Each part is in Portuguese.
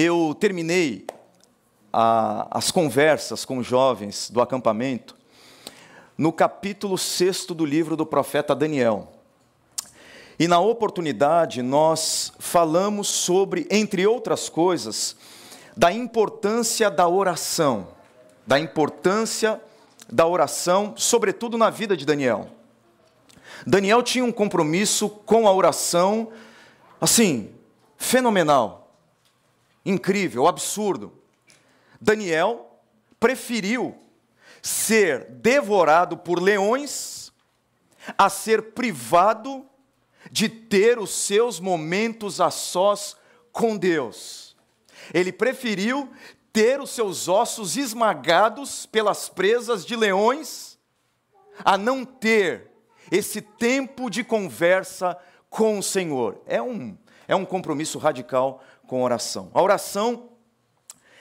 eu terminei a, as conversas com os jovens do acampamento no capítulo 6 do livro do profeta Daniel. E na oportunidade nós falamos sobre, entre outras coisas, da importância da oração, da importância da oração, sobretudo na vida de Daniel. Daniel tinha um compromisso com a oração, assim, fenomenal, incrível, absurdo. Daniel preferiu ser devorado por leões a ser privado de ter os seus momentos a sós com Deus. Ele preferiu ter os seus ossos esmagados pelas presas de leões a não ter esse tempo de conversa com o Senhor. É um, é um compromisso radical com oração. A oração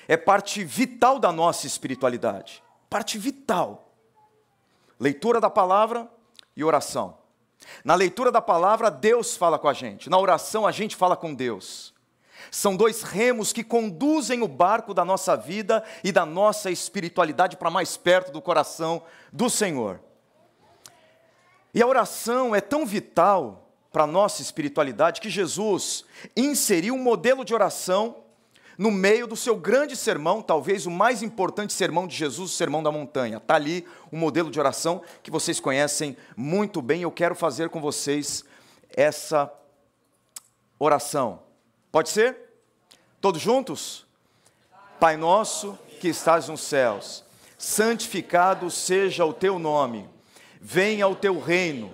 é parte vital da nossa espiritualidade parte vital. Leitura da palavra e oração. Na leitura da palavra, Deus fala com a gente. Na oração, a gente fala com Deus. São dois remos que conduzem o barco da nossa vida e da nossa espiritualidade para mais perto do coração do Senhor. E a oração é tão vital para a nossa espiritualidade que Jesus inseriu um modelo de oração no meio do seu grande sermão, talvez o mais importante sermão de Jesus, o Sermão da Montanha. Está ali um modelo de oração que vocês conhecem muito bem. Eu quero fazer com vocês essa oração. Pode ser? Todos juntos? Pai nosso que estás nos céus, santificado seja o teu nome, venha o teu reino,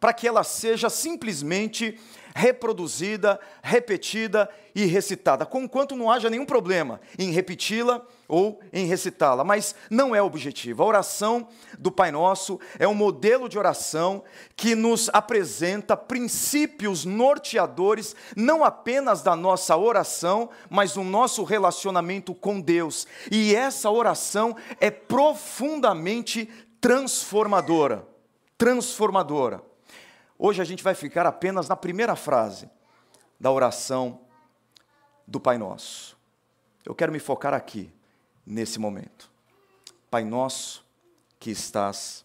para que ela seja simplesmente reproduzida, repetida e recitada, conquanto não haja nenhum problema em repeti-la ou em recitá-la, mas não é objetivo. A oração do Pai Nosso é um modelo de oração que nos apresenta princípios norteadores, não apenas da nossa oração, mas do nosso relacionamento com Deus. E essa oração é profundamente transformadora. Transformadora. Hoje a gente vai ficar apenas na primeira frase da oração do Pai Nosso. Eu quero me focar aqui, nesse momento. Pai Nosso que estás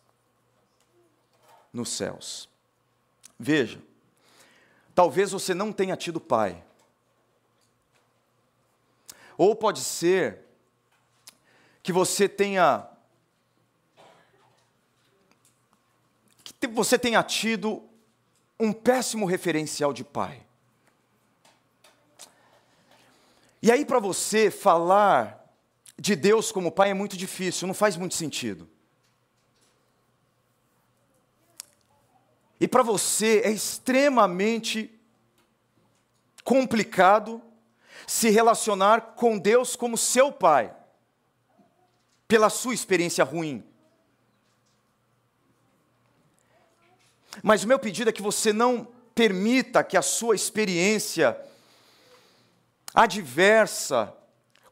nos céus. Veja, talvez você não tenha tido pai. Ou pode ser que você tenha que você tenha tido um péssimo referencial de pai. E aí, para você falar de Deus como pai é muito difícil, não faz muito sentido. E para você é extremamente complicado se relacionar com Deus como seu pai, pela sua experiência ruim. Mas o meu pedido é que você não permita que a sua experiência adversa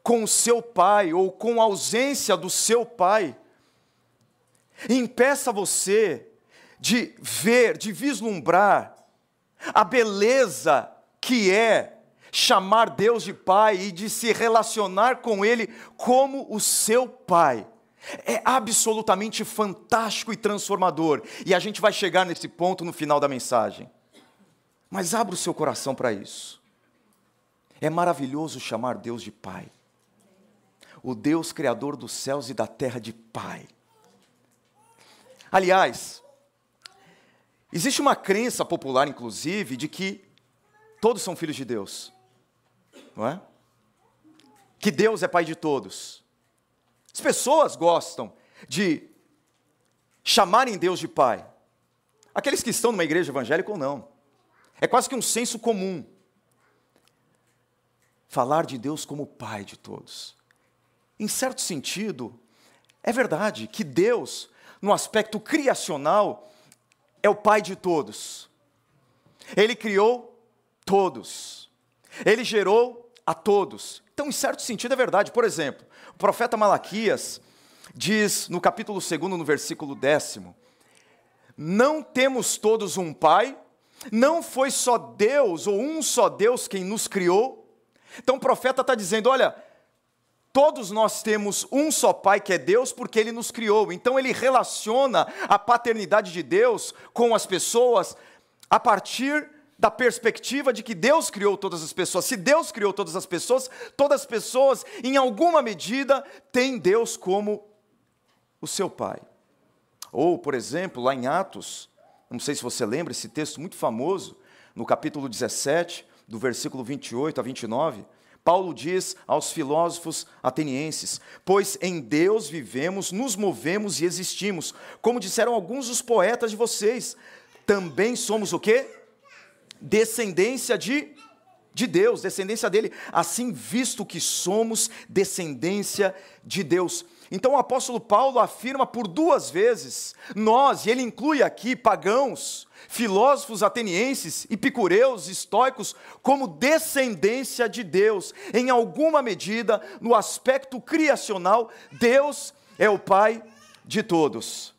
com o seu pai ou com a ausência do seu pai impeça você de ver, de vislumbrar a beleza que é chamar Deus de Pai e de se relacionar com Ele como o seu Pai. É absolutamente fantástico e transformador. E a gente vai chegar nesse ponto no final da mensagem. Mas abra o seu coração para isso. É maravilhoso chamar Deus de Pai. O Deus Criador dos céus e da terra de Pai. Aliás, existe uma crença popular, inclusive, de que todos são filhos de Deus. Não é? Que Deus é Pai de todos. As pessoas gostam de chamarem Deus de Pai. Aqueles que estão numa igreja evangélica ou não. É quase que um senso comum. falar de Deus como Pai de todos. Em certo sentido, é verdade que Deus, no aspecto criacional, é o Pai de todos. Ele criou todos. Ele gerou a todos. Então, em certo sentido, é verdade. Por exemplo, profeta Malaquias diz no capítulo 2, no versículo décimo: Não temos todos um Pai, não foi só Deus ou um só Deus quem nos criou. Então o profeta está dizendo: olha, Todos nós temos um só Pai que é Deus, porque Ele nos criou. Então Ele relaciona a paternidade de Deus com as pessoas a partir da perspectiva de que Deus criou todas as pessoas. Se Deus criou todas as pessoas, todas as pessoas, em alguma medida, têm Deus como o seu Pai. Ou, por exemplo, lá em Atos, não sei se você lembra esse texto muito famoso, no capítulo 17, do versículo 28 a 29. Paulo diz aos filósofos atenienses: Pois em Deus vivemos, nos movemos e existimos. Como disseram alguns dos poetas de vocês, também somos o quê? Descendência de de Deus, descendência dele, assim visto que somos descendência de Deus. Então o apóstolo Paulo afirma por duas vezes, nós, e ele inclui aqui pagãos, filósofos atenienses, epicureus, estoicos, como descendência de Deus. Em alguma medida, no aspecto criacional, Deus é o Pai de todos.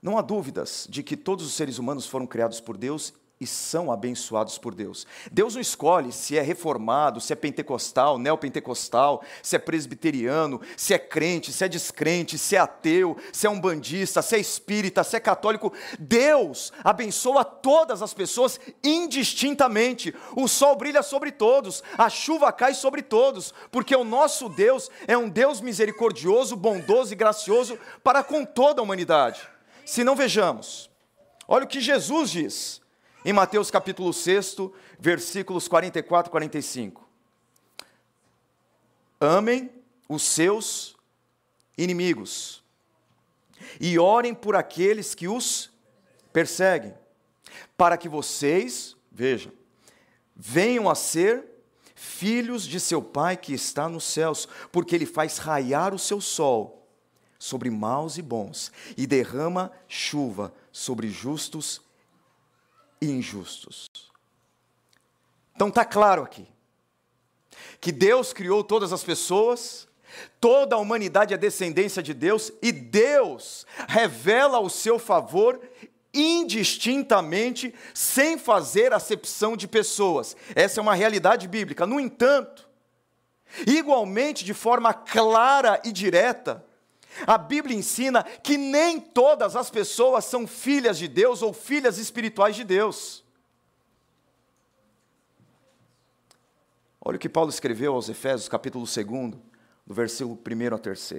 Não há dúvidas de que todos os seres humanos foram criados por Deus e são abençoados por Deus. Deus não escolhe se é reformado, se é pentecostal, neopentecostal, se é presbiteriano, se é crente, se é descrente, se é ateu, se é umbandista, se é espírita, se é católico. Deus abençoa todas as pessoas indistintamente. O sol brilha sobre todos, a chuva cai sobre todos, porque o nosso Deus é um Deus misericordioso, bondoso e gracioso para com toda a humanidade. Se não vejamos, olha o que Jesus diz em Mateus capítulo 6, versículos 44 e 45. Amem os seus inimigos e orem por aqueles que os perseguem, para que vocês, vejam, venham a ser filhos de seu Pai que está nos céus, porque ele faz raiar o seu sol sobre maus e bons e derrama chuva sobre justos e injustos. Então está claro aqui que Deus criou todas as pessoas, toda a humanidade é descendência de Deus e Deus revela o seu favor indistintamente, sem fazer acepção de pessoas. Essa é uma realidade bíblica. No entanto, igualmente de forma clara e direta, a Bíblia ensina que nem todas as pessoas são filhas de Deus ou filhas espirituais de Deus. Olha o que Paulo escreveu aos Efésios, capítulo 2, do versículo 1 ao 3.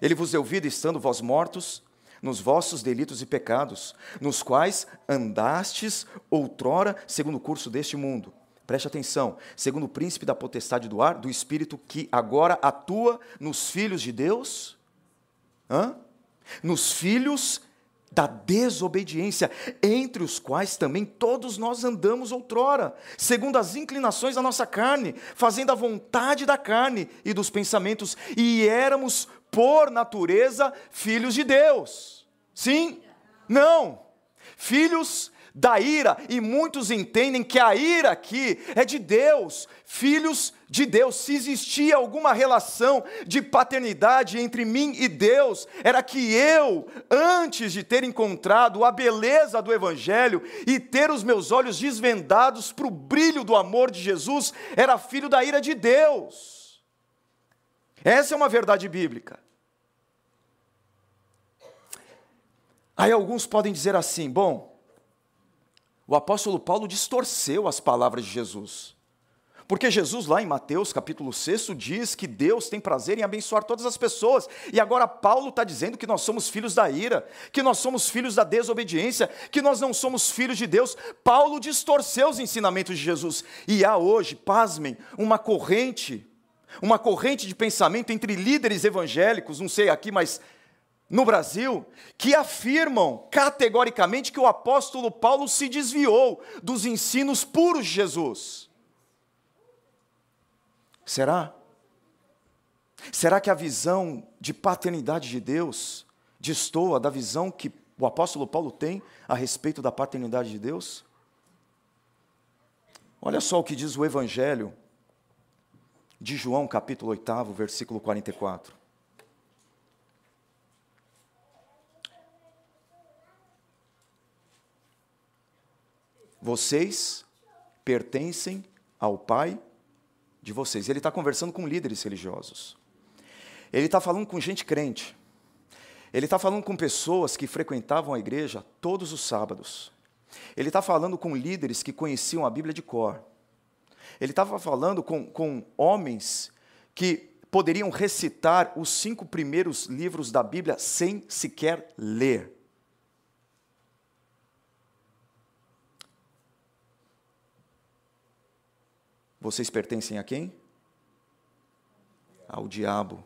Ele vos deu vida estando vós mortos nos vossos delitos e pecados, nos quais andastes outrora segundo o curso deste mundo Preste atenção, segundo o príncipe da potestade do ar, do espírito que agora atua nos filhos de Deus, Hã? nos filhos da desobediência, entre os quais também todos nós andamos outrora, segundo as inclinações da nossa carne, fazendo a vontade da carne e dos pensamentos, e éramos, por natureza, filhos de Deus. Sim? Não. Filhos da ira, e muitos entendem que a ira aqui é de Deus, filhos de Deus. Se existia alguma relação de paternidade entre mim e Deus, era que eu, antes de ter encontrado a beleza do Evangelho e ter os meus olhos desvendados para o brilho do amor de Jesus, era filho da ira de Deus. Essa é uma verdade bíblica. Aí alguns podem dizer assim: bom, o apóstolo Paulo distorceu as palavras de Jesus. Porque Jesus, lá em Mateus capítulo 6, diz que Deus tem prazer em abençoar todas as pessoas. E agora Paulo está dizendo que nós somos filhos da ira, que nós somos filhos da desobediência, que nós não somos filhos de Deus. Paulo distorceu os ensinamentos de Jesus. E há hoje, pasmem, uma corrente, uma corrente de pensamento entre líderes evangélicos, não sei aqui, mas no Brasil que afirmam categoricamente que o apóstolo Paulo se desviou dos ensinos puros de Jesus. Será? Será que a visão de paternidade de Deus destoa da visão que o apóstolo Paulo tem a respeito da paternidade de Deus? Olha só o que diz o Evangelho de João, capítulo 8, versículo 44. Vocês pertencem ao Pai de vocês. Ele está conversando com líderes religiosos. Ele está falando com gente crente. Ele está falando com pessoas que frequentavam a igreja todos os sábados. Ele está falando com líderes que conheciam a Bíblia de cor. Ele estava falando com, com homens que poderiam recitar os cinco primeiros livros da Bíblia sem sequer ler. Vocês pertencem a quem? Ao diabo.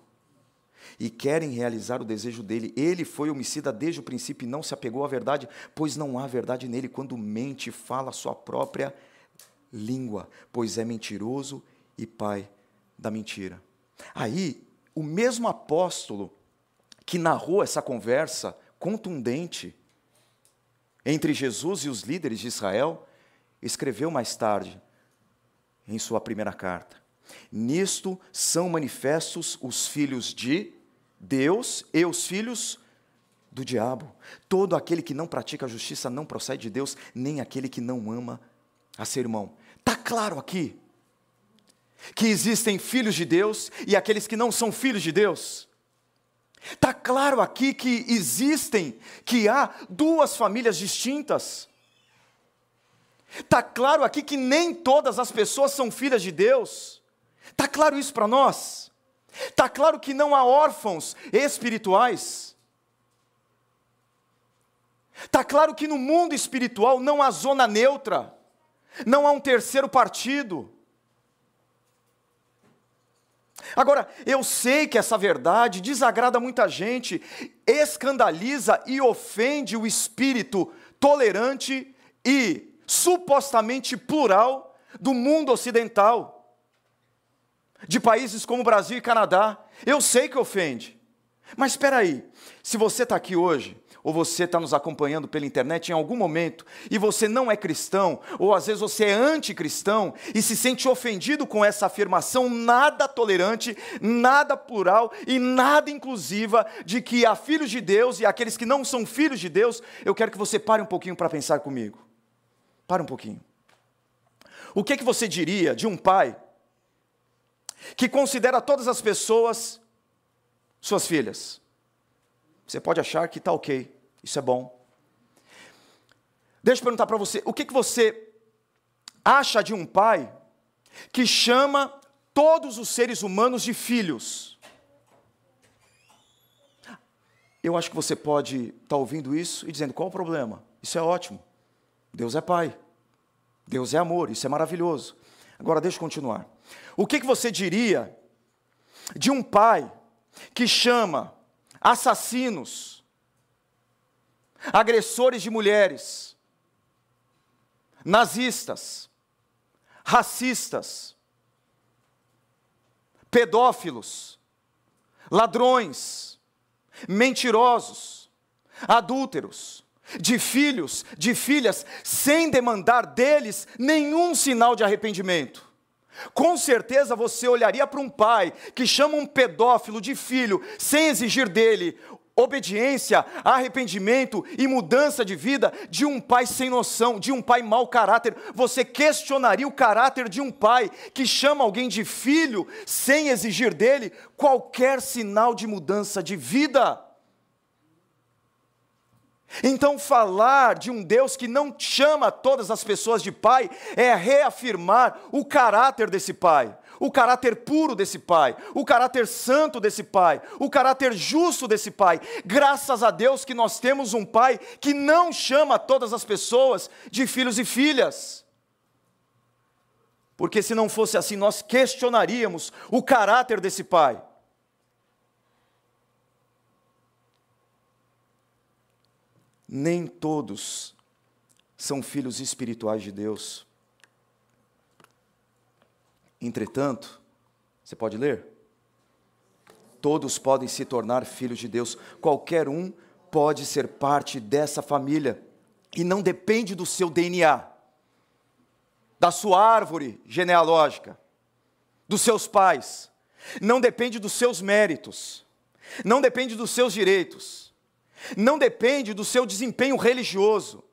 E querem realizar o desejo dele. Ele foi homicida desde o princípio e não se apegou à verdade, pois não há verdade nele quando mente fala a sua própria língua, pois é mentiroso e pai da mentira. Aí, o mesmo apóstolo que narrou essa conversa contundente entre Jesus e os líderes de Israel, escreveu mais tarde em sua primeira carta. Nisto são manifestos os filhos de Deus e os filhos do diabo. Todo aquele que não pratica a justiça não procede de Deus, nem aquele que não ama a seu irmão. Está claro aqui que existem filhos de Deus e aqueles que não são filhos de Deus. Está claro aqui que existem, que há duas famílias distintas. Está claro aqui que nem todas as pessoas são filhas de Deus. Está claro isso para nós? Está claro que não há órfãos espirituais. Está claro que no mundo espiritual não há zona neutra, não há um terceiro partido. Agora, eu sei que essa verdade desagrada muita gente, escandaliza e ofende o espírito tolerante e supostamente plural do mundo ocidental, de países como Brasil e Canadá. Eu sei que ofende, mas espera aí, se você está aqui hoje, ou você está nos acompanhando pela internet em algum momento, e você não é cristão, ou às vezes você é anticristão, e se sente ofendido com essa afirmação nada tolerante, nada plural e nada inclusiva de que há filhos de Deus e aqueles que não são filhos de Deus, eu quero que você pare um pouquinho para pensar comigo. Para um pouquinho. O que, que você diria de um pai que considera todas as pessoas suas filhas? Você pode achar que está ok, isso é bom. Deixa eu perguntar para você: o que, que você acha de um pai que chama todos os seres humanos de filhos? Eu acho que você pode estar tá ouvindo isso e dizendo: qual o problema? Isso é ótimo. Deus é Pai. Deus é amor, isso é maravilhoso. Agora deixa eu continuar. O que, que você diria de um pai que chama assassinos, agressores de mulheres, nazistas, racistas, pedófilos, ladrões, mentirosos, adúlteros, de filhos, de filhas, sem demandar deles nenhum sinal de arrependimento. Com certeza você olharia para um pai que chama um pedófilo de filho, sem exigir dele obediência, arrependimento e mudança de vida de um pai sem noção, de um pai mau caráter. Você questionaria o caráter de um pai que chama alguém de filho sem exigir dele qualquer sinal de mudança de vida. Então, falar de um Deus que não chama todas as pessoas de Pai é reafirmar o caráter desse Pai, o caráter puro desse Pai, o caráter santo desse Pai, o caráter justo desse Pai. Graças a Deus que nós temos um Pai que não chama todas as pessoas de filhos e filhas. Porque se não fosse assim, nós questionaríamos o caráter desse Pai. Nem todos são filhos espirituais de Deus. Entretanto, Você pode ler? Todos podem se tornar filhos de Deus, qualquer um pode ser parte dessa família, e não depende do seu DNA, da sua árvore genealógica, dos seus pais, não depende dos seus méritos, não depende dos seus direitos, não depende do seu desempenho religioso,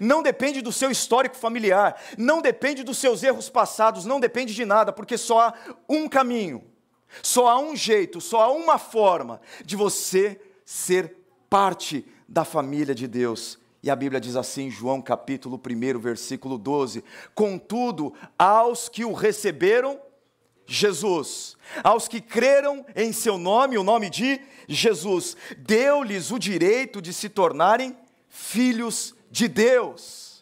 não depende do seu histórico familiar, não depende dos seus erros passados, não depende de nada, porque só há um caminho, só há um jeito, só há uma forma de você ser parte da família de Deus. E a Bíblia diz assim, João capítulo 1, versículo 12: Contudo, aos que o receberam, Jesus, aos que creram em seu nome, o nome de Jesus, deu-lhes o direito de se tornarem filhos de Deus.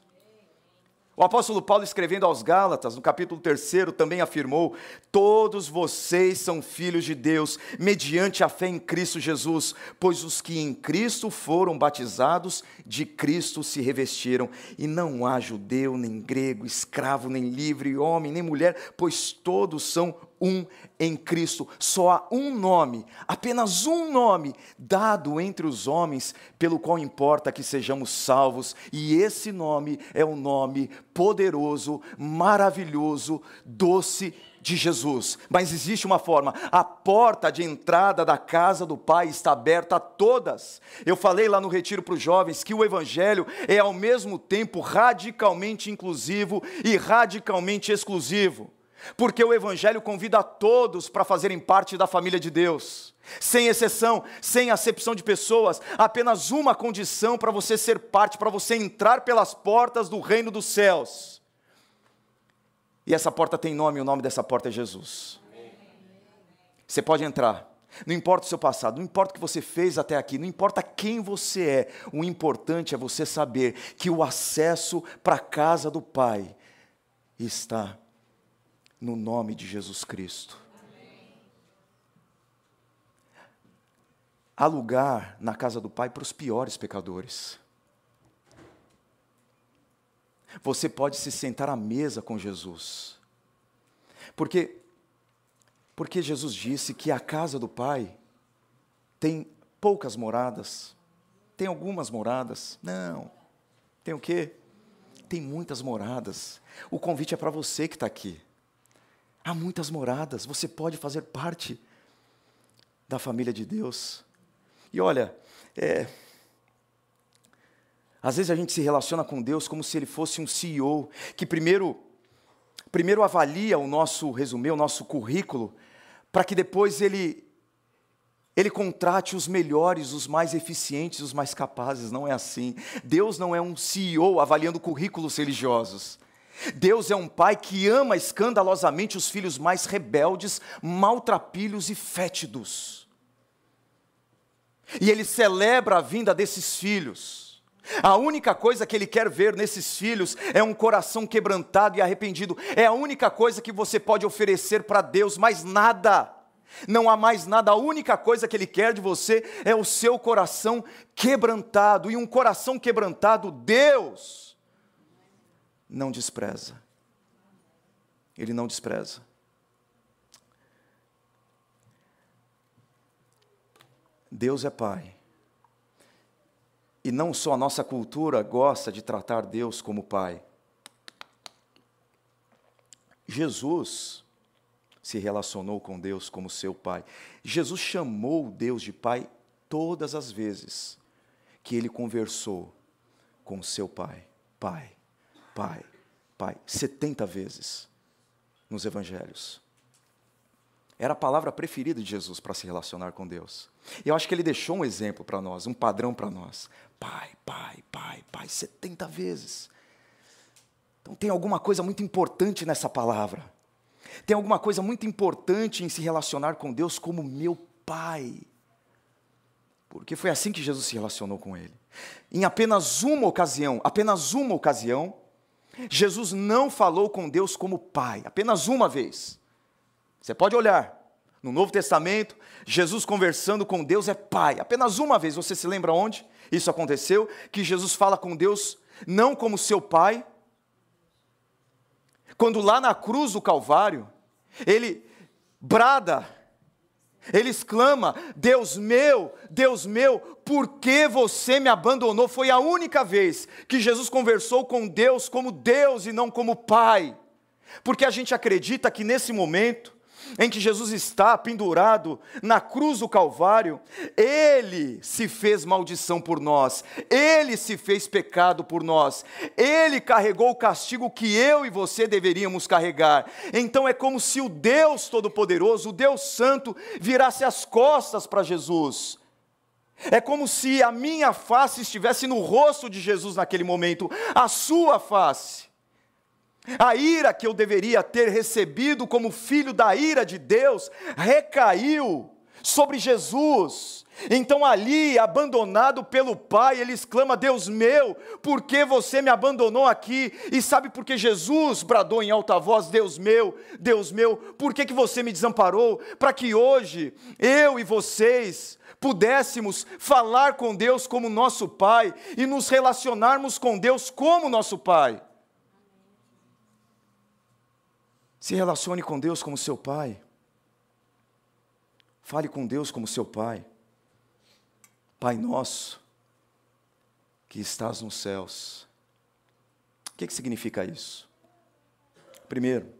O apóstolo Paulo, escrevendo aos Gálatas, no capítulo 3, também afirmou: Todos vocês são filhos de Deus, mediante a fé em Cristo Jesus, pois os que em Cristo foram batizados, de Cristo se revestiram. E não há judeu, nem grego, escravo, nem livre, homem, nem mulher, pois todos são um em Cristo. Só há um nome, apenas um nome, dado entre os homens, pelo qual importa que sejamos salvos, e esse nome é o nome poderoso, maravilhoso, doce de Jesus. Mas existe uma forma: a porta de entrada da casa do Pai está aberta a todas. Eu falei lá no retiro para os jovens que o Evangelho é ao mesmo tempo radicalmente inclusivo e radicalmente exclusivo. Porque o Evangelho convida a todos para fazerem parte da família de Deus, sem exceção, sem acepção de pessoas, apenas uma condição para você ser parte, para você entrar pelas portas do reino dos céus. E essa porta tem nome, o nome dessa porta é Jesus. Você pode entrar, não importa o seu passado, não importa o que você fez até aqui, não importa quem você é, o importante é você saber que o acesso para a casa do Pai está no nome de Jesus Cristo. Há lugar na casa do Pai para os piores pecadores. Você pode se sentar à mesa com Jesus. Porque porque Jesus disse que a casa do Pai tem poucas moradas. Tem algumas moradas? Não. Tem o quê? Tem muitas moradas. O convite é para você que está aqui. Há muitas moradas, você pode fazer parte da família de Deus. E olha, é, às vezes a gente se relaciona com Deus como se ele fosse um CEO que primeiro, primeiro avalia o nosso resumê, o nosso currículo, para que depois ele ele contrate os melhores, os mais eficientes, os mais capazes. Não é assim. Deus não é um CEO avaliando currículos religiosos. Deus é um pai que ama escandalosamente os filhos mais rebeldes, maltrapilhos e fétidos. E ele celebra a vinda desses filhos. A única coisa que ele quer ver nesses filhos é um coração quebrantado e arrependido. É a única coisa que você pode oferecer para Deus, mais nada. Não há mais nada, a única coisa que Ele quer de você é o seu coração quebrantado. E um coração quebrantado, Deus não despreza. Ele não despreza. Deus é Pai. E não só a nossa cultura gosta de tratar Deus como Pai. Jesus se relacionou com Deus como seu Pai. Jesus chamou Deus de Pai todas as vezes que ele conversou com seu Pai. Pai. Pai, Pai, 70 vezes nos evangelhos. Era a palavra preferida de Jesus para se relacionar com Deus. E eu acho que ele deixou um exemplo para nós, um padrão para nós. Pai, Pai, Pai, Pai, 70 vezes. Então tem alguma coisa muito importante nessa palavra. Tem alguma coisa muito importante em se relacionar com Deus como meu Pai. Porque foi assim que Jesus se relacionou com ele. Em apenas uma ocasião, apenas uma ocasião, Jesus não falou com Deus como Pai, apenas uma vez. Você pode olhar. No Novo Testamento, Jesus conversando com Deus é Pai. Apenas uma vez. Você se lembra onde isso aconteceu? Que Jesus fala com Deus não como seu Pai. Quando lá na cruz do Calvário, ele brada, ele exclama: Deus meu, Deus meu, por que você me abandonou? Foi a única vez que Jesus conversou com Deus como Deus e não como Pai. Porque a gente acredita que nesse momento, em que Jesus está pendurado na cruz do Calvário, ele se fez maldição por nós, ele se fez pecado por nós, ele carregou o castigo que eu e você deveríamos carregar. Então é como se o Deus Todo-Poderoso, o Deus Santo, virasse as costas para Jesus. É como se a minha face estivesse no rosto de Jesus naquele momento, a sua face. A ira que eu deveria ter recebido como filho da ira de Deus recaiu sobre Jesus. Então, ali, abandonado pelo Pai, ele exclama: Deus meu, por que você me abandonou aqui? E sabe por que Jesus bradou em alta voz: Deus meu, Deus meu, por que, que você me desamparou? Para que hoje eu e vocês pudéssemos falar com Deus como nosso Pai e nos relacionarmos com Deus como nosso Pai. Se relacione com Deus como seu pai. Fale com Deus como seu pai. Pai nosso, que estás nos céus. O que, que significa isso? Primeiro,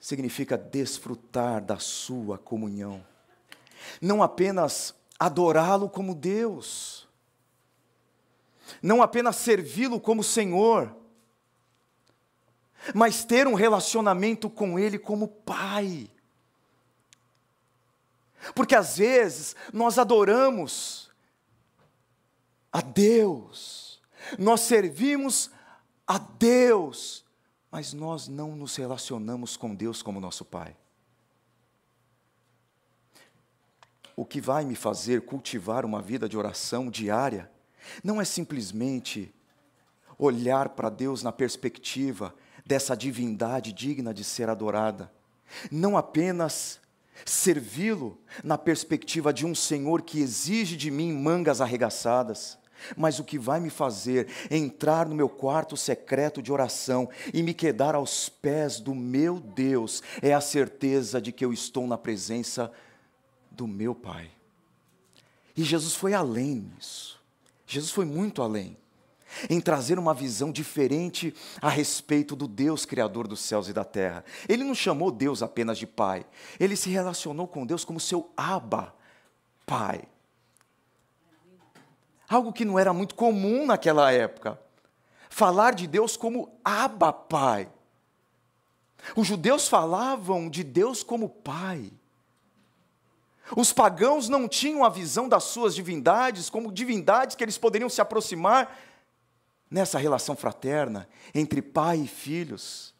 significa desfrutar da sua comunhão. Não apenas adorá-lo como Deus, não apenas servi-lo como Senhor, mas ter um relacionamento com Ele como Pai. Porque às vezes nós adoramos a Deus, nós servimos a Deus, mas nós não nos relacionamos com Deus como nosso Pai. O que vai me fazer cultivar uma vida de oração diária não é simplesmente olhar para Deus na perspectiva dessa divindade digna de ser adorada. Não apenas servi-lo na perspectiva de um Senhor que exige de mim mangas arregaçadas, mas o que vai me fazer entrar no meu quarto secreto de oração e me quedar aos pés do meu Deus é a certeza de que eu estou na presença do meu Pai. E Jesus foi além nisso. Jesus foi muito além em trazer uma visão diferente a respeito do Deus Criador dos céus e da terra. Ele não chamou Deus apenas de Pai, ele se relacionou com Deus como seu Abba, Pai. Algo que não era muito comum naquela época. Falar de Deus como Abba, Pai. Os judeus falavam de Deus como Pai. Os pagãos não tinham a visão das suas divindades como divindades que eles poderiam se aproximar nessa relação fraterna entre pai e filhos.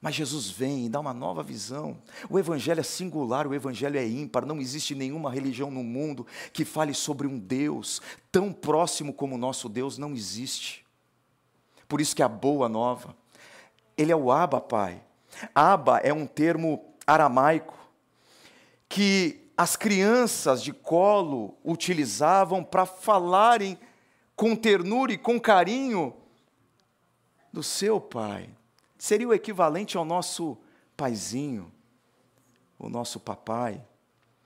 Mas Jesus vem e dá uma nova visão. O Evangelho é singular, o Evangelho é ímpar. Não existe nenhuma religião no mundo que fale sobre um Deus tão próximo como o nosso Deus, não existe. Por isso que a boa nova, ele é o Abba, Pai. Abba é um termo aramaico que as crianças de colo utilizavam para falarem com ternura e com carinho do seu pai. Seria o equivalente ao nosso paizinho, o nosso papai.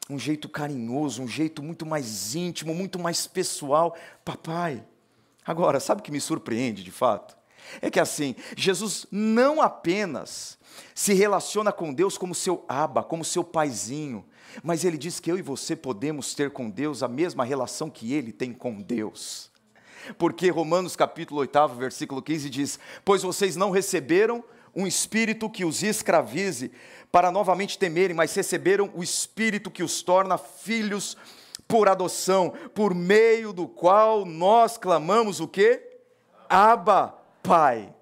Um jeito carinhoso, um jeito muito mais íntimo, muito mais pessoal. Papai. Agora, sabe o que me surpreende de fato? É que assim, Jesus não apenas se relaciona com Deus como seu aba, como seu paizinho, mas ele diz que eu e você podemos ter com Deus a mesma relação que ele tem com Deus. Porque Romanos capítulo 8, versículo 15 diz: Pois vocês não receberam um espírito que os escravize para novamente temerem, mas receberam o espírito que os torna filhos por adoção, por meio do qual nós clamamos o quê? Abba, Pai.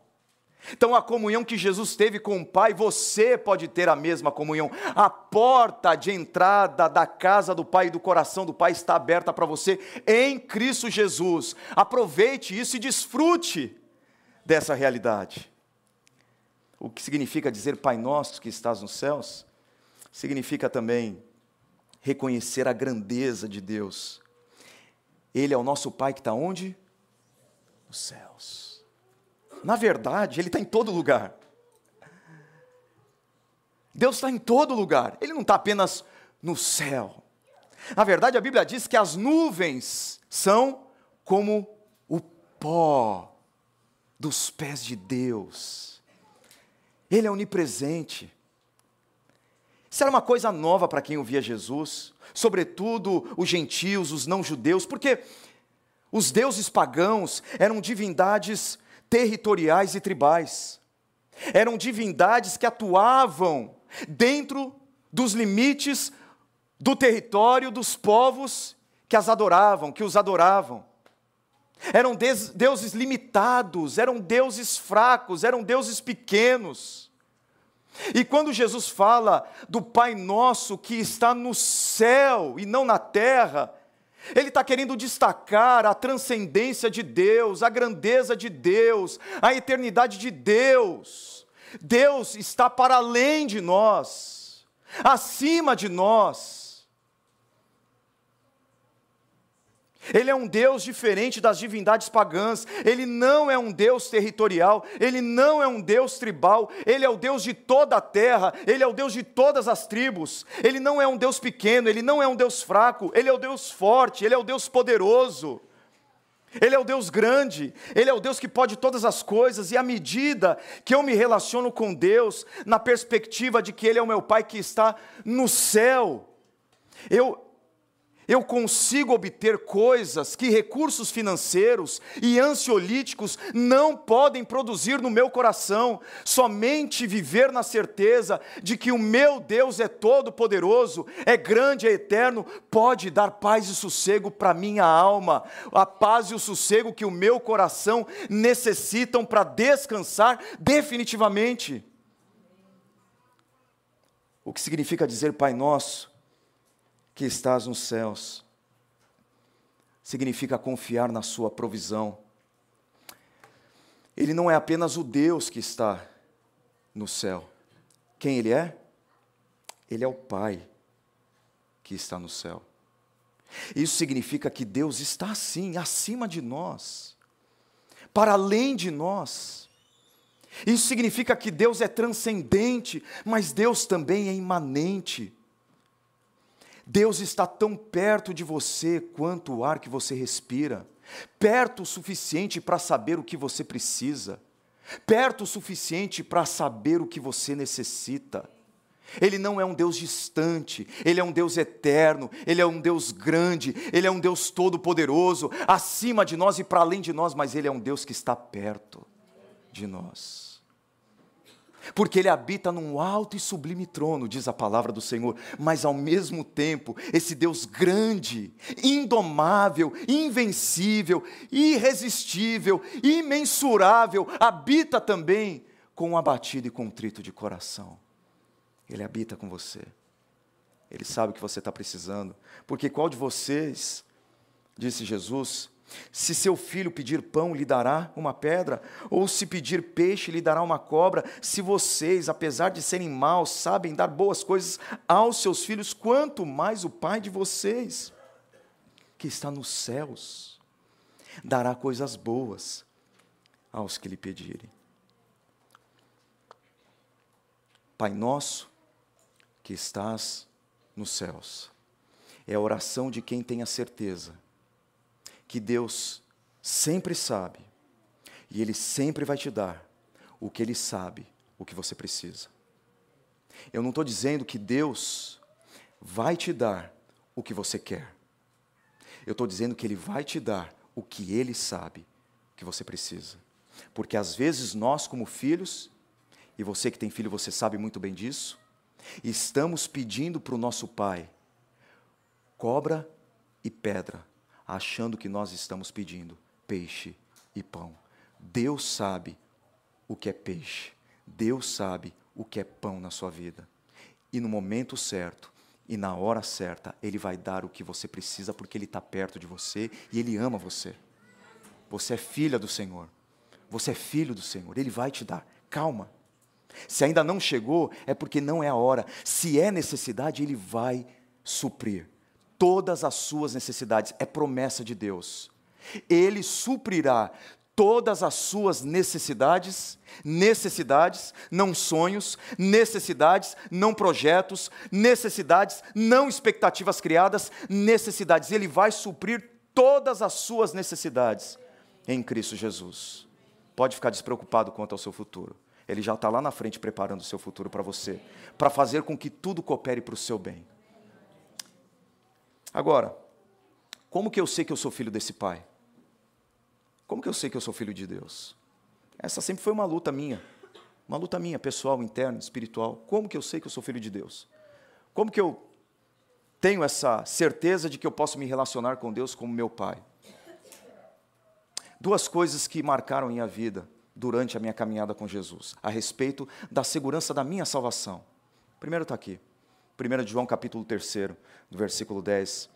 Então, a comunhão que Jesus teve com o Pai, você pode ter a mesma comunhão. A porta de entrada da casa do Pai e do coração do Pai está aberta para você em Cristo Jesus. Aproveite isso e desfrute dessa realidade. O que significa dizer Pai Nosso que estás nos céus? Significa também reconhecer a grandeza de Deus. Ele é o nosso Pai que está onde? Nos céus. Na verdade, Ele está em todo lugar. Deus está em todo lugar, Ele não está apenas no céu. Na verdade, a Bíblia diz que as nuvens são como o pó dos pés de Deus. Ele é onipresente. Isso era uma coisa nova para quem ouvia Jesus, sobretudo os gentios, os não-judeus, porque os deuses pagãos eram divindades territoriais e tribais. Eram divindades que atuavam dentro dos limites do território dos povos que as adoravam, que os adoravam. Eram deuses limitados, eram deuses fracos, eram deuses pequenos. E quando Jesus fala do Pai Nosso que está no céu e não na terra, ele está querendo destacar a transcendência de Deus, a grandeza de Deus, a eternidade de Deus. Deus está para além de nós, acima de nós. Ele é um Deus diferente das divindades pagãs, ele não é um Deus territorial, ele não é um Deus tribal, ele é o Deus de toda a terra, ele é o Deus de todas as tribos, ele não é um Deus pequeno, ele não é um Deus fraco, ele é o Deus forte, ele é o Deus poderoso. Ele é o Deus grande, Ele é o Deus que pode todas as coisas, e à medida que eu me relaciono com Deus, na perspectiva de que Ele é o meu Pai que está no céu, eu, eu consigo obter coisas que recursos financeiros e ansiolíticos não podem produzir no meu coração. Somente viver na certeza de que o meu Deus é todo-poderoso, é grande, é eterno, pode dar paz e sossego para minha alma, a paz e o sossego que o meu coração necessitam para descansar definitivamente. O que significa dizer Pai Nosso? Que estás nos céus. Significa confiar na Sua provisão. Ele não é apenas o Deus que está no céu. Quem Ele é? Ele é o Pai que está no céu. Isso significa que Deus está assim, acima de nós, para além de nós. Isso significa que Deus é transcendente, mas Deus também é imanente. Deus está tão perto de você quanto o ar que você respira, perto o suficiente para saber o que você precisa, perto o suficiente para saber o que você necessita. Ele não é um Deus distante, Ele é um Deus eterno, Ele é um Deus grande, Ele é um Deus todo-poderoso, acima de nós e para além de nós, mas Ele é um Deus que está perto de nós porque ele habita num alto e sublime trono, diz a palavra do Senhor, mas ao mesmo tempo, esse Deus grande, indomável, invencível, irresistível, imensurável, habita também com um abatido e contrito de coração. Ele habita com você. Ele sabe o que você está precisando. Porque qual de vocês, disse Jesus, se seu filho pedir pão, lhe dará uma pedra? Ou se pedir peixe, lhe dará uma cobra? Se vocês, apesar de serem maus, sabem dar boas coisas aos seus filhos, quanto mais o Pai de vocês, que está nos céus, dará coisas boas aos que lhe pedirem. Pai nosso, que estás nos céus, é a oração de quem tem a certeza que Deus sempre sabe e Ele sempre vai te dar o que Ele sabe, o que você precisa. Eu não estou dizendo que Deus vai te dar o que você quer. Eu estou dizendo que Ele vai te dar o que Ele sabe que você precisa. Porque às vezes nós, como filhos, e você que tem filho, você sabe muito bem disso, estamos pedindo para o nosso Pai cobra e pedra achando que nós estamos pedindo peixe e pão. Deus sabe o que é peixe, Deus sabe o que é pão na sua vida. E no momento certo e na hora certa, Ele vai dar o que você precisa, porque Ele está perto de você e Ele ama você. Você é filha do Senhor, você é filho do Senhor, Ele vai te dar. Calma. Se ainda não chegou, é porque não é a hora. Se é necessidade, Ele vai suprir todas as suas necessidades, é promessa de Deus. Ele suprirá todas as suas necessidades, necessidades, não sonhos, necessidades, não projetos, necessidades, não expectativas criadas, necessidades. Ele vai suprir todas as suas necessidades em Cristo Jesus. Pode ficar despreocupado quanto ao seu futuro. Ele já está lá na frente preparando o seu futuro para você, para fazer com que tudo coopere para o seu bem. Agora, como que eu sei que eu sou filho desse pai? Como que eu sei que eu sou filho de Deus? Essa sempre foi uma luta minha, uma luta minha, pessoal, interna, espiritual. Como que eu sei que eu sou filho de Deus? Como que eu tenho essa certeza de que eu posso me relacionar com Deus como meu pai? Duas coisas que marcaram minha vida durante a minha caminhada com Jesus, a respeito da segurança da minha salvação. Primeiro está aqui, 1 João capítulo 3, do versículo 10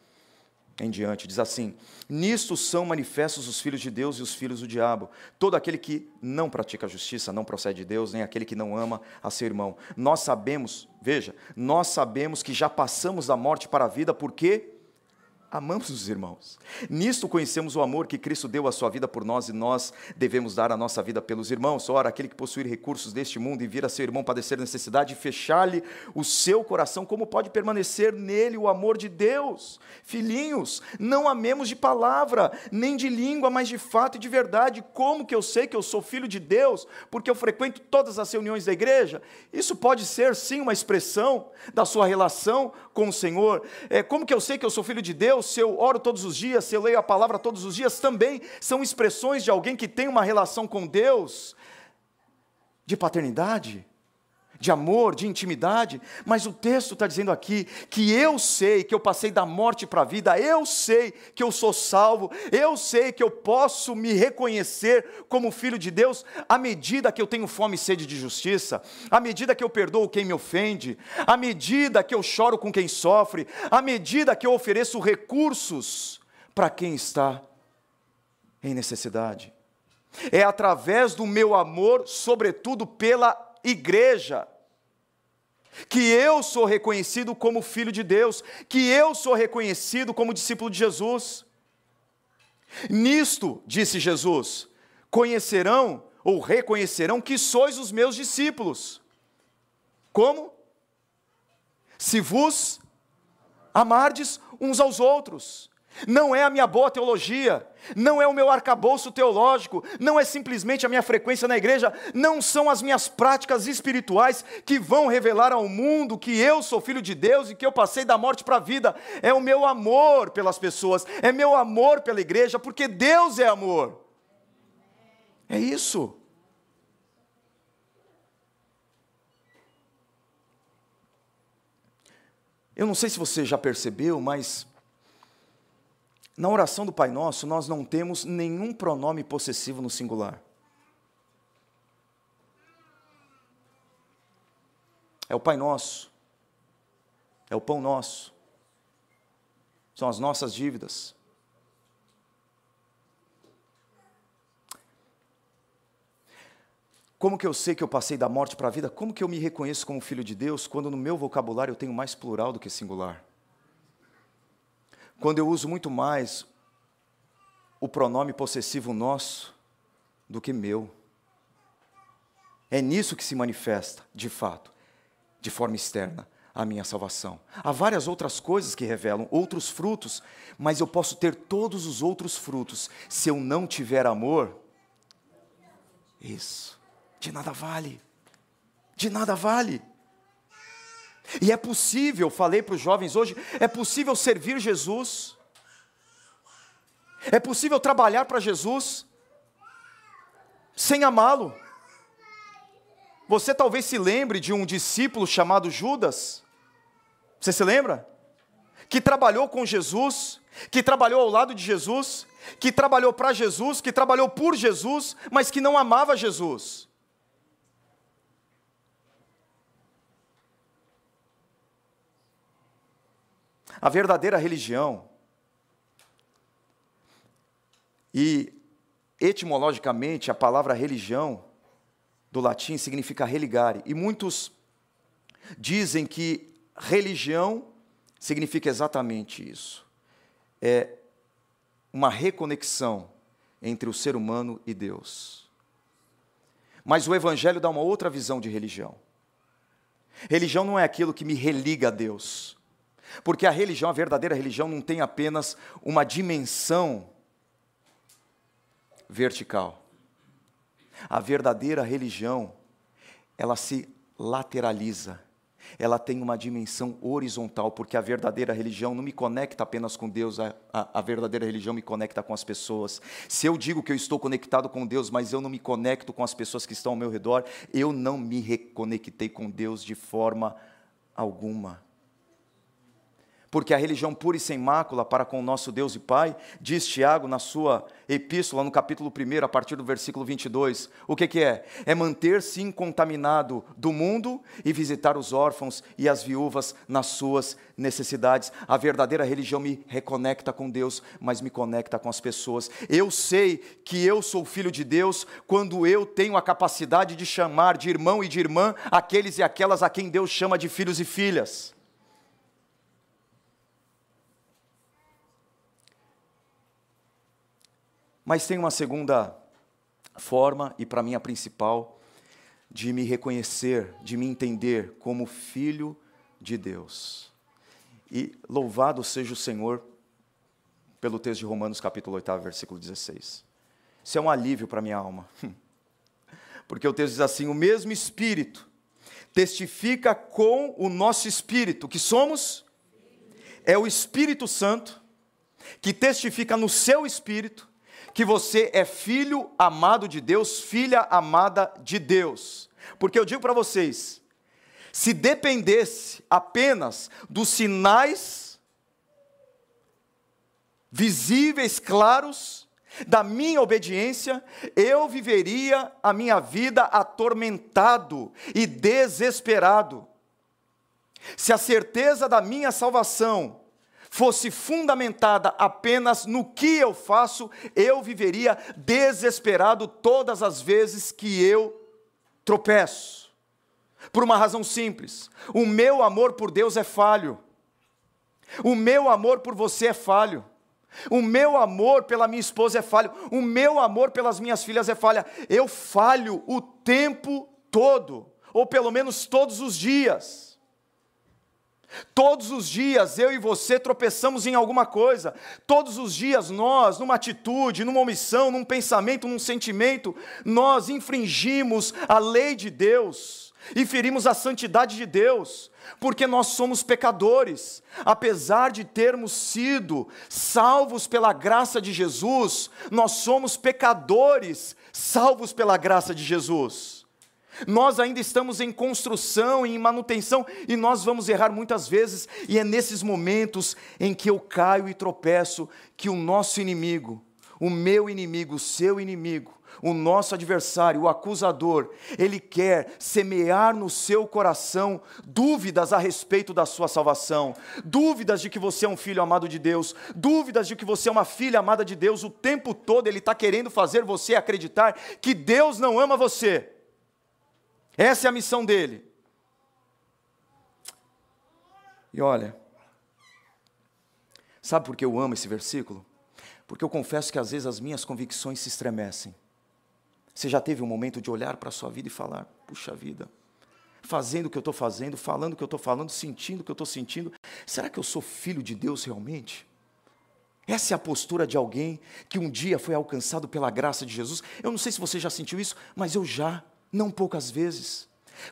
em diante. Diz assim: Nisto são manifestos os filhos de Deus e os filhos do diabo. Todo aquele que não pratica a justiça não procede de Deus, nem aquele que não ama a seu irmão. Nós sabemos, veja, nós sabemos que já passamos da morte para a vida, porque amamos os irmãos. Nisto conhecemos o amor que Cristo deu a sua vida por nós e nós devemos dar a nossa vida pelos irmãos. Ora, aquele que possuir recursos deste mundo e vir a seu irmão padecer necessidade e fechar-lhe o seu coração, como pode permanecer nele o amor de Deus? Filhinhos, não amemos de palavra, nem de língua, mas de fato e de verdade. Como que eu sei que eu sou filho de Deus? Porque eu frequento todas as reuniões da igreja? Isso pode ser sim uma expressão da sua relação com o Senhor. É, como que eu sei que eu sou filho de Deus? Se eu oro todos os dias, se eu leio a palavra todos os dias, também são expressões de alguém que tem uma relação com Deus, de paternidade de amor, de intimidade, mas o texto está dizendo aqui que eu sei que eu passei da morte para a vida, eu sei que eu sou salvo, eu sei que eu posso me reconhecer como filho de Deus à medida que eu tenho fome e sede de justiça, à medida que eu perdoo quem me ofende, à medida que eu choro com quem sofre, à medida que eu ofereço recursos para quem está em necessidade. É através do meu amor, sobretudo pela igreja que eu sou reconhecido como filho de Deus, que eu sou reconhecido como discípulo de Jesus. Nisto, disse Jesus, conhecerão ou reconhecerão que sois os meus discípulos. Como? Se vos amardes uns aos outros não é a minha boa teologia, não é o meu arcabouço teológico, não é simplesmente a minha frequência na igreja, não são as minhas práticas espirituais que vão revelar ao mundo que eu sou filho de Deus e que eu passei da morte para a vida, é o meu amor pelas pessoas, é meu amor pela igreja, porque Deus é amor. É isso. Eu não sei se você já percebeu, mas na oração do Pai Nosso, nós não temos nenhum pronome possessivo no singular. É o Pai Nosso, é o pão nosso, são as nossas dívidas. Como que eu sei que eu passei da morte para a vida? Como que eu me reconheço como filho de Deus quando no meu vocabulário eu tenho mais plural do que singular? Quando eu uso muito mais o pronome possessivo nosso do que meu. É nisso que se manifesta, de fato, de forma externa, a minha salvação. Há várias outras coisas que revelam outros frutos, mas eu posso ter todos os outros frutos. Se eu não tiver amor, isso, de nada vale. De nada vale. E é possível, falei para os jovens hoje, é possível servir Jesus, é possível trabalhar para Jesus, sem amá-lo. Você talvez se lembre de um discípulo chamado Judas, você se lembra? Que trabalhou com Jesus, que trabalhou ao lado de Jesus, que trabalhou para Jesus, que trabalhou por Jesus, mas que não amava Jesus. A verdadeira religião, e etimologicamente a palavra religião do latim significa religare, e muitos dizem que religião significa exatamente isso. É uma reconexão entre o ser humano e Deus. Mas o Evangelho dá uma outra visão de religião. Religião não é aquilo que me religa a Deus. Porque a religião, a verdadeira religião, não tem apenas uma dimensão vertical. A verdadeira religião, ela se lateraliza ela tem uma dimensão horizontal, porque a verdadeira religião não me conecta apenas com Deus, a, a, a, verdadeira religião me conecta com as pessoas. Se eu digo que eu estou conectado com Deus, mas eu não me conecto com as pessoas que estão ao meu redor, eu não me reconectei com Deus de forma alguma porque a religião pura e sem mácula para com o nosso Deus e Pai, diz Tiago na sua epístola, no capítulo 1, a partir do versículo 22, o que, que é? É manter-se incontaminado do mundo e visitar os órfãos e as viúvas nas suas necessidades. A verdadeira religião me reconecta com Deus, mas me conecta com as pessoas. Eu sei que eu sou filho de Deus quando eu tenho a capacidade de chamar de irmão e de irmã aqueles e aquelas a quem Deus chama de filhos e filhas. Mas tem uma segunda forma, e para mim a principal, de me reconhecer, de me entender como filho de Deus. E louvado seja o Senhor pelo texto de Romanos, capítulo 8, versículo 16. Isso é um alívio para minha alma. Porque o texto diz assim: o mesmo Espírito testifica com o nosso espírito que somos, é o Espírito Santo que testifica no seu espírito que você é filho amado de Deus, filha amada de Deus. Porque eu digo para vocês, se dependesse apenas dos sinais visíveis, claros, da minha obediência, eu viveria a minha vida atormentado e desesperado. Se a certeza da minha salvação fosse fundamentada apenas no que eu faço, eu viveria desesperado todas as vezes que eu tropeço. Por uma razão simples: o meu amor por Deus é falho, o meu amor por você é falho. O meu amor pela minha esposa é falho, o meu amor pelas minhas filhas é falha. Eu falho o tempo todo, ou pelo menos todos os dias. Todos os dias eu e você tropeçamos em alguma coisa. Todos os dias nós, numa atitude, numa omissão, num pensamento, num sentimento, nós infringimos a lei de Deus e ferimos a santidade de Deus, porque nós somos pecadores. Apesar de termos sido salvos pela graça de Jesus, nós somos pecadores salvos pela graça de Jesus. Nós ainda estamos em construção, em manutenção, e nós vamos errar muitas vezes, e é nesses momentos em que eu caio e tropeço que o nosso inimigo, o meu inimigo, o seu inimigo, o nosso adversário, o acusador, ele quer semear no seu coração dúvidas a respeito da sua salvação, dúvidas de que você é um filho amado de Deus, dúvidas de que você é uma filha amada de Deus, o tempo todo ele está querendo fazer você acreditar que Deus não ama você essa é a missão dele. E olha, sabe por que eu amo esse versículo? Porque eu confesso que às vezes as minhas convicções se estremecem. Você já teve um momento de olhar para a sua vida e falar: puxa vida, fazendo o que eu estou fazendo, falando o que eu estou falando, sentindo o que eu estou sentindo, será que eu sou filho de Deus realmente? Essa é a postura de alguém que um dia foi alcançado pela graça de Jesus. Eu não sei se você já sentiu isso, mas eu já não poucas vezes.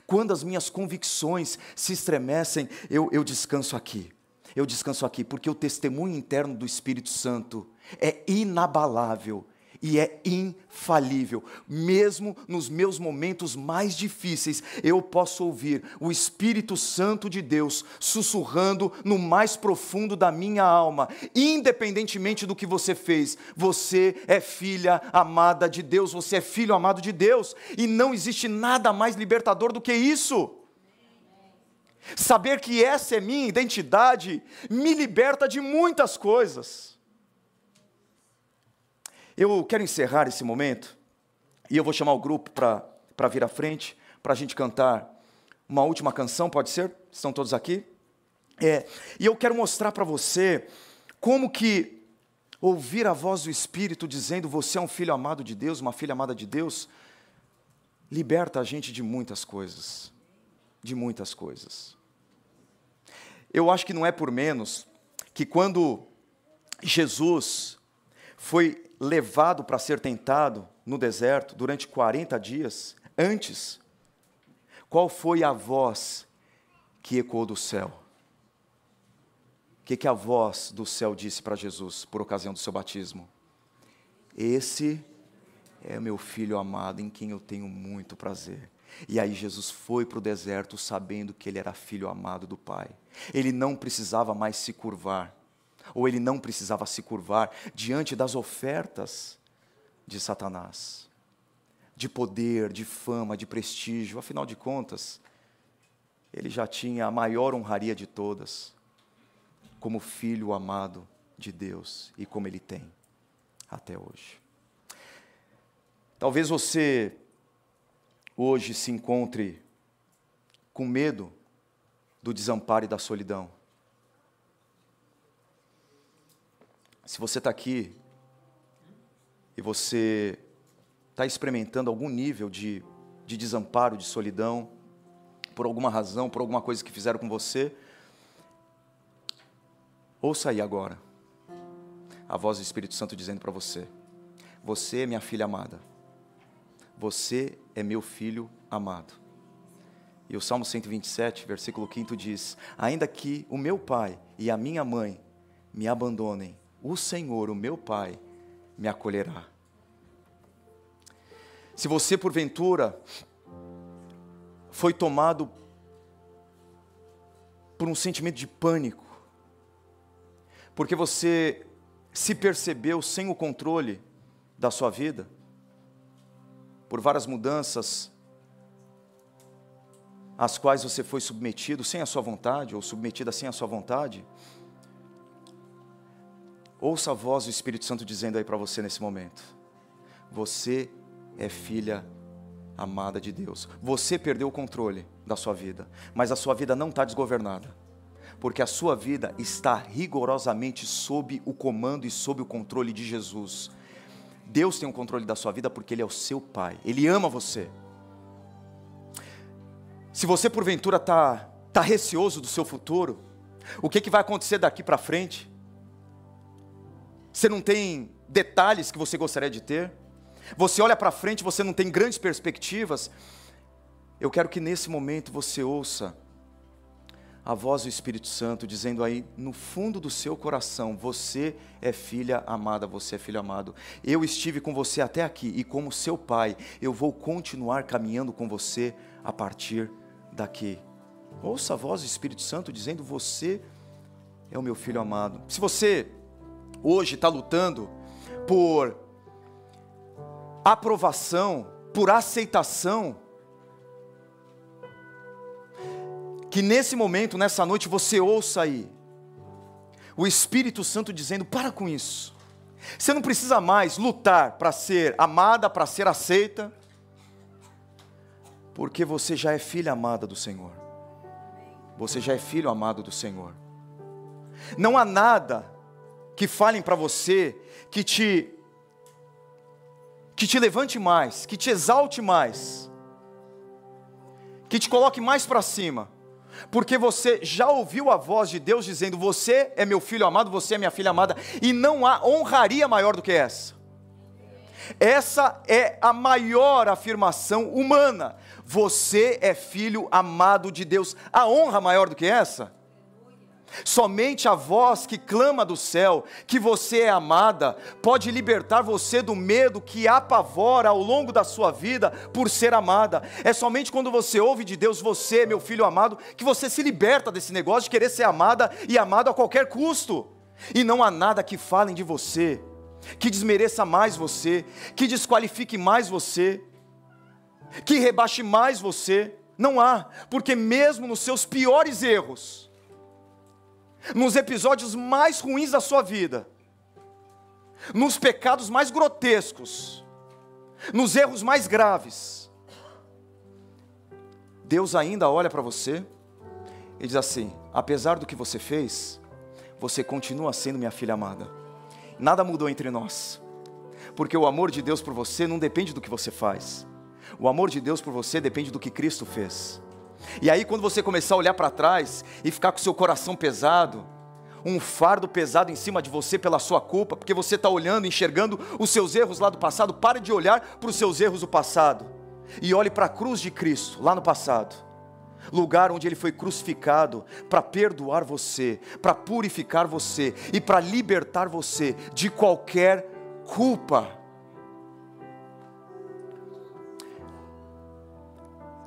Quando as minhas convicções se estremecem, eu, eu descanso aqui. Eu descanso aqui, porque o testemunho interno do Espírito Santo é inabalável e é infalível. Mesmo nos meus momentos mais difíceis, eu posso ouvir o Espírito Santo de Deus sussurrando no mais profundo da minha alma, independentemente do que você fez. Você é filha amada de Deus, você é filho amado de Deus, e não existe nada mais libertador do que isso. Saber que essa é minha identidade me liberta de muitas coisas. Eu quero encerrar esse momento e eu vou chamar o grupo para vir à frente, para a gente cantar uma última canção, pode ser? Estão todos aqui? É, e eu quero mostrar para você como que ouvir a voz do Espírito dizendo: Você é um filho amado de Deus, uma filha amada de Deus, liberta a gente de muitas coisas. De muitas coisas. Eu acho que não é por menos que quando Jesus foi levado para ser tentado no deserto durante 40 dias, antes, qual foi a voz que ecoou do céu? O que, que a voz do céu disse para Jesus por ocasião do seu batismo? Esse é meu filho amado em quem eu tenho muito prazer. E aí Jesus foi para o deserto sabendo que ele era filho amado do Pai. Ele não precisava mais se curvar, ou ele não precisava se curvar diante das ofertas de Satanás, de poder, de fama, de prestígio. Afinal de contas, ele já tinha a maior honraria de todas, como filho amado de Deus e como ele tem até hoje. Talvez você hoje se encontre com medo do desamparo e da solidão. Se você está aqui e você está experimentando algum nível de, de desamparo, de solidão, por alguma razão, por alguma coisa que fizeram com você, Ouça aí agora a voz do Espírito Santo dizendo para você: Você é minha filha amada. Você é meu filho amado. E o Salmo 127, versículo 5 diz: Ainda que o meu pai e a minha mãe me abandonem, o Senhor, o meu pai, me acolherá. Se você porventura foi tomado por um sentimento de pânico, porque você se percebeu sem o controle da sua vida, por várias mudanças às quais você foi submetido sem a sua vontade, ou submetida sem a sua vontade, ouça a voz do Espírito Santo dizendo aí para você nesse momento: você é filha amada de Deus. Você perdeu o controle da sua vida, mas a sua vida não está desgovernada porque a sua vida está rigorosamente sob o comando e sob o controle de Jesus. Deus tem o controle da sua vida porque Ele é o seu Pai, Ele ama você. Se você porventura está tá receoso do seu futuro, o que, que vai acontecer daqui para frente? Você não tem detalhes que você gostaria de ter? Você olha para frente, você não tem grandes perspectivas? Eu quero que nesse momento você ouça a voz do Espírito Santo dizendo aí no fundo do seu coração: Você é filha amada, você é filho amado. Eu estive com você até aqui e, como seu pai, eu vou continuar caminhando com você a partir daqui. Ouça a voz do Espírito Santo dizendo: Você é o meu filho amado. Se você hoje está lutando por aprovação, por aceitação, que nesse momento, nessa noite, você ouça aí o Espírito Santo dizendo: para com isso. Você não precisa mais lutar para ser amada, para ser aceita, porque você já é filha amada do Senhor. Você já é filho amado do Senhor. Não há nada que falem para você que te que te levante mais, que te exalte mais, que te coloque mais para cima porque você já ouviu a voz de Deus dizendo: Você é meu filho amado, você é minha filha amada, e não há honraria maior do que essa. Essa é a maior afirmação humana. Você é filho amado de Deus. A honra maior do que essa? Somente a voz que clama do céu que você é amada pode libertar você do medo que apavora ao longo da sua vida por ser amada. É somente quando você ouve de Deus, você, meu filho amado, que você se liberta desse negócio de querer ser amada e amado a qualquer custo. E não há nada que falem de você, que desmereça mais você, que desqualifique mais você, que rebaixe mais você. Não há, porque mesmo nos seus piores erros, nos episódios mais ruins da sua vida, nos pecados mais grotescos, nos erros mais graves, Deus ainda olha para você e diz assim: apesar do que você fez, você continua sendo minha filha amada. nada mudou entre nós. Porque o amor de Deus por você não depende do que você faz. O amor de Deus por você depende do que Cristo fez. E aí, quando você começar a olhar para trás e ficar com seu coração pesado, um fardo pesado em cima de você pela sua culpa, porque você está olhando, enxergando os seus erros lá do passado, pare de olhar para os seus erros do passado e olhe para a cruz de Cristo lá no passado lugar onde ele foi crucificado para perdoar você, para purificar você e para libertar você de qualquer culpa.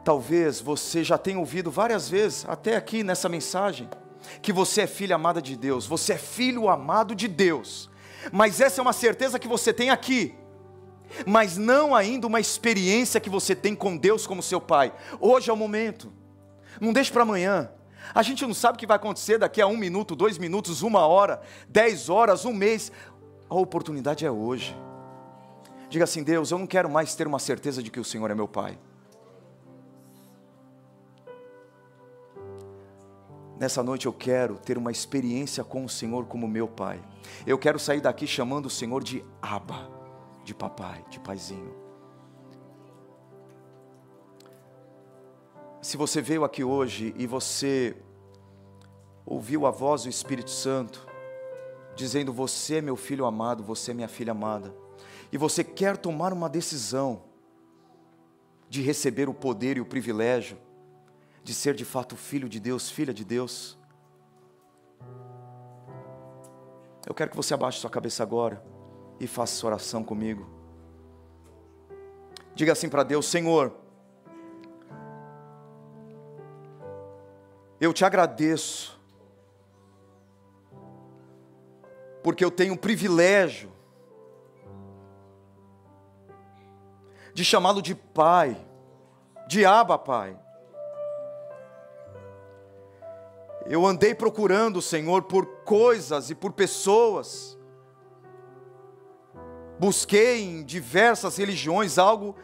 Talvez você já tenha ouvido várias vezes, até aqui nessa mensagem, que você é filha amada de Deus, você é filho amado de Deus. Mas essa é uma certeza que você tem aqui, mas não ainda uma experiência que você tem com Deus como seu Pai. Hoje é o momento, não deixe para amanhã. A gente não sabe o que vai acontecer daqui a um minuto, dois minutos, uma hora, dez horas, um mês. A oportunidade é hoje. Diga assim: Deus, eu não quero mais ter uma certeza de que o Senhor é meu Pai. Nessa noite eu quero ter uma experiência com o Senhor como meu Pai. Eu quero sair daqui chamando o Senhor de Abba, de papai, de paizinho. Se você veio aqui hoje e você ouviu a voz do Espírito Santo dizendo: Você é meu filho amado, você é minha filha amada, e você quer tomar uma decisão de receber o poder e o privilégio de ser de fato filho de Deus, filha de Deus. Eu quero que você abaixe sua cabeça agora e faça essa oração comigo. Diga assim para Deus: Senhor, eu te agradeço, porque eu tenho o privilégio de chamá-lo de Pai, de Aba Pai. Eu andei procurando o Senhor por coisas e por pessoas. Busquei em diversas religiões algo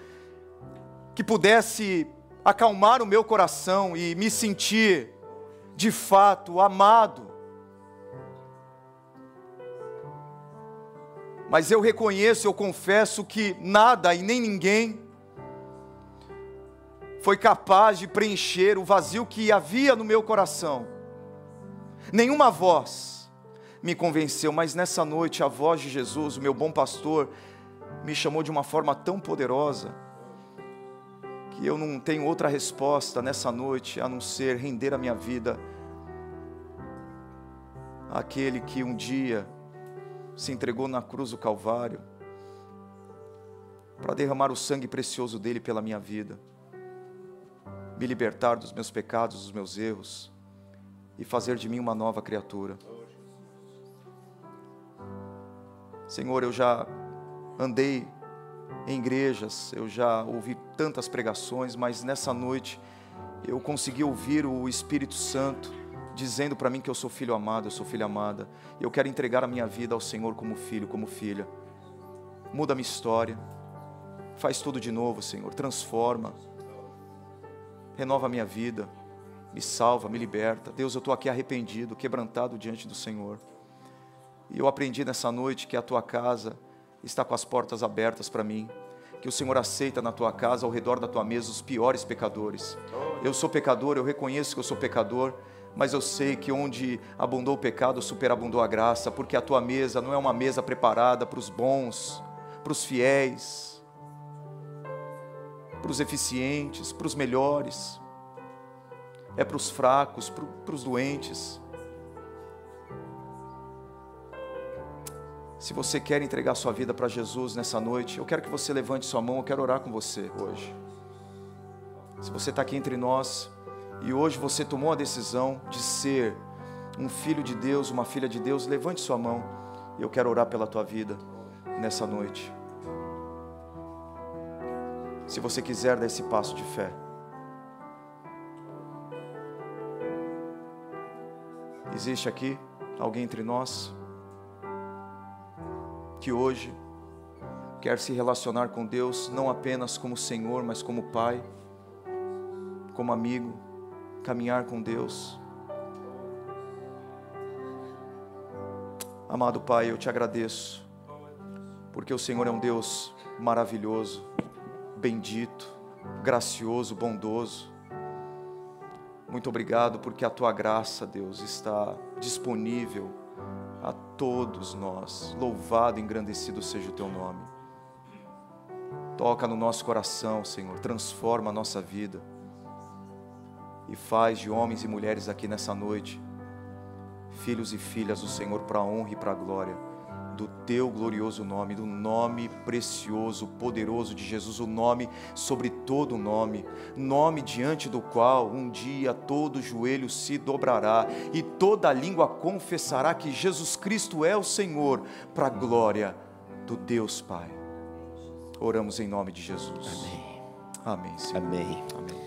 que pudesse acalmar o meu coração e me sentir de fato amado. Mas eu reconheço, eu confesso que nada e nem ninguém foi capaz de preencher o vazio que havia no meu coração nenhuma voz me convenceu, mas nessa noite a voz de Jesus, o meu bom pastor, me chamou de uma forma tão poderosa que eu não tenho outra resposta nessa noite a não ser render a minha vida àquele que um dia se entregou na cruz do Calvário para derramar o sangue precioso dele pela minha vida, me libertar dos meus pecados, dos meus erros e fazer de mim uma nova criatura. Senhor, eu já andei em igrejas, eu já ouvi tantas pregações, mas nessa noite eu consegui ouvir o Espírito Santo dizendo para mim que eu sou filho amado, eu sou filha amada. Eu quero entregar a minha vida ao Senhor como filho, como filha. Muda a minha história. Faz tudo de novo, Senhor. Transforma. Renova a minha vida me salva, me liberta. Deus, eu estou aqui arrependido, quebrantado diante do Senhor. E eu aprendi nessa noite que a tua casa está com as portas abertas para mim, que o Senhor aceita na tua casa, ao redor da tua mesa, os piores pecadores. Eu sou pecador, eu reconheço que eu sou pecador, mas eu sei que onde abundou o pecado, superabundou a graça, porque a tua mesa não é uma mesa preparada para os bons, para os fiéis, para os eficientes, para os melhores é para os fracos, para os doentes. Se você quer entregar sua vida para Jesus nessa noite, eu quero que você levante sua mão, eu quero orar com você hoje. Se você está aqui entre nós e hoje você tomou a decisão de ser um filho de Deus, uma filha de Deus, levante sua mão e eu quero orar pela tua vida nessa noite. Se você quiser dar esse passo de fé. Existe aqui alguém entre nós que hoje quer se relacionar com Deus não apenas como Senhor, mas como Pai, como amigo, caminhar com Deus. Amado Pai, eu te agradeço, porque o Senhor é um Deus maravilhoso, bendito, gracioso, bondoso. Muito obrigado porque a tua graça, Deus, está disponível a todos nós. Louvado e engrandecido seja o teu nome. Toca no nosso coração, Senhor, transforma a nossa vida e faz de homens e mulheres aqui nessa noite filhos e filhas do Senhor para a honra e para a glória do teu glorioso nome, do nome precioso, poderoso de Jesus, o nome sobre todo nome, nome diante do qual um dia todo joelho se dobrará e toda língua confessará que Jesus Cristo é o Senhor, para a glória do Deus Pai. Oramos em nome de Jesus. Amém. Amém. Senhor. Amém. Amém.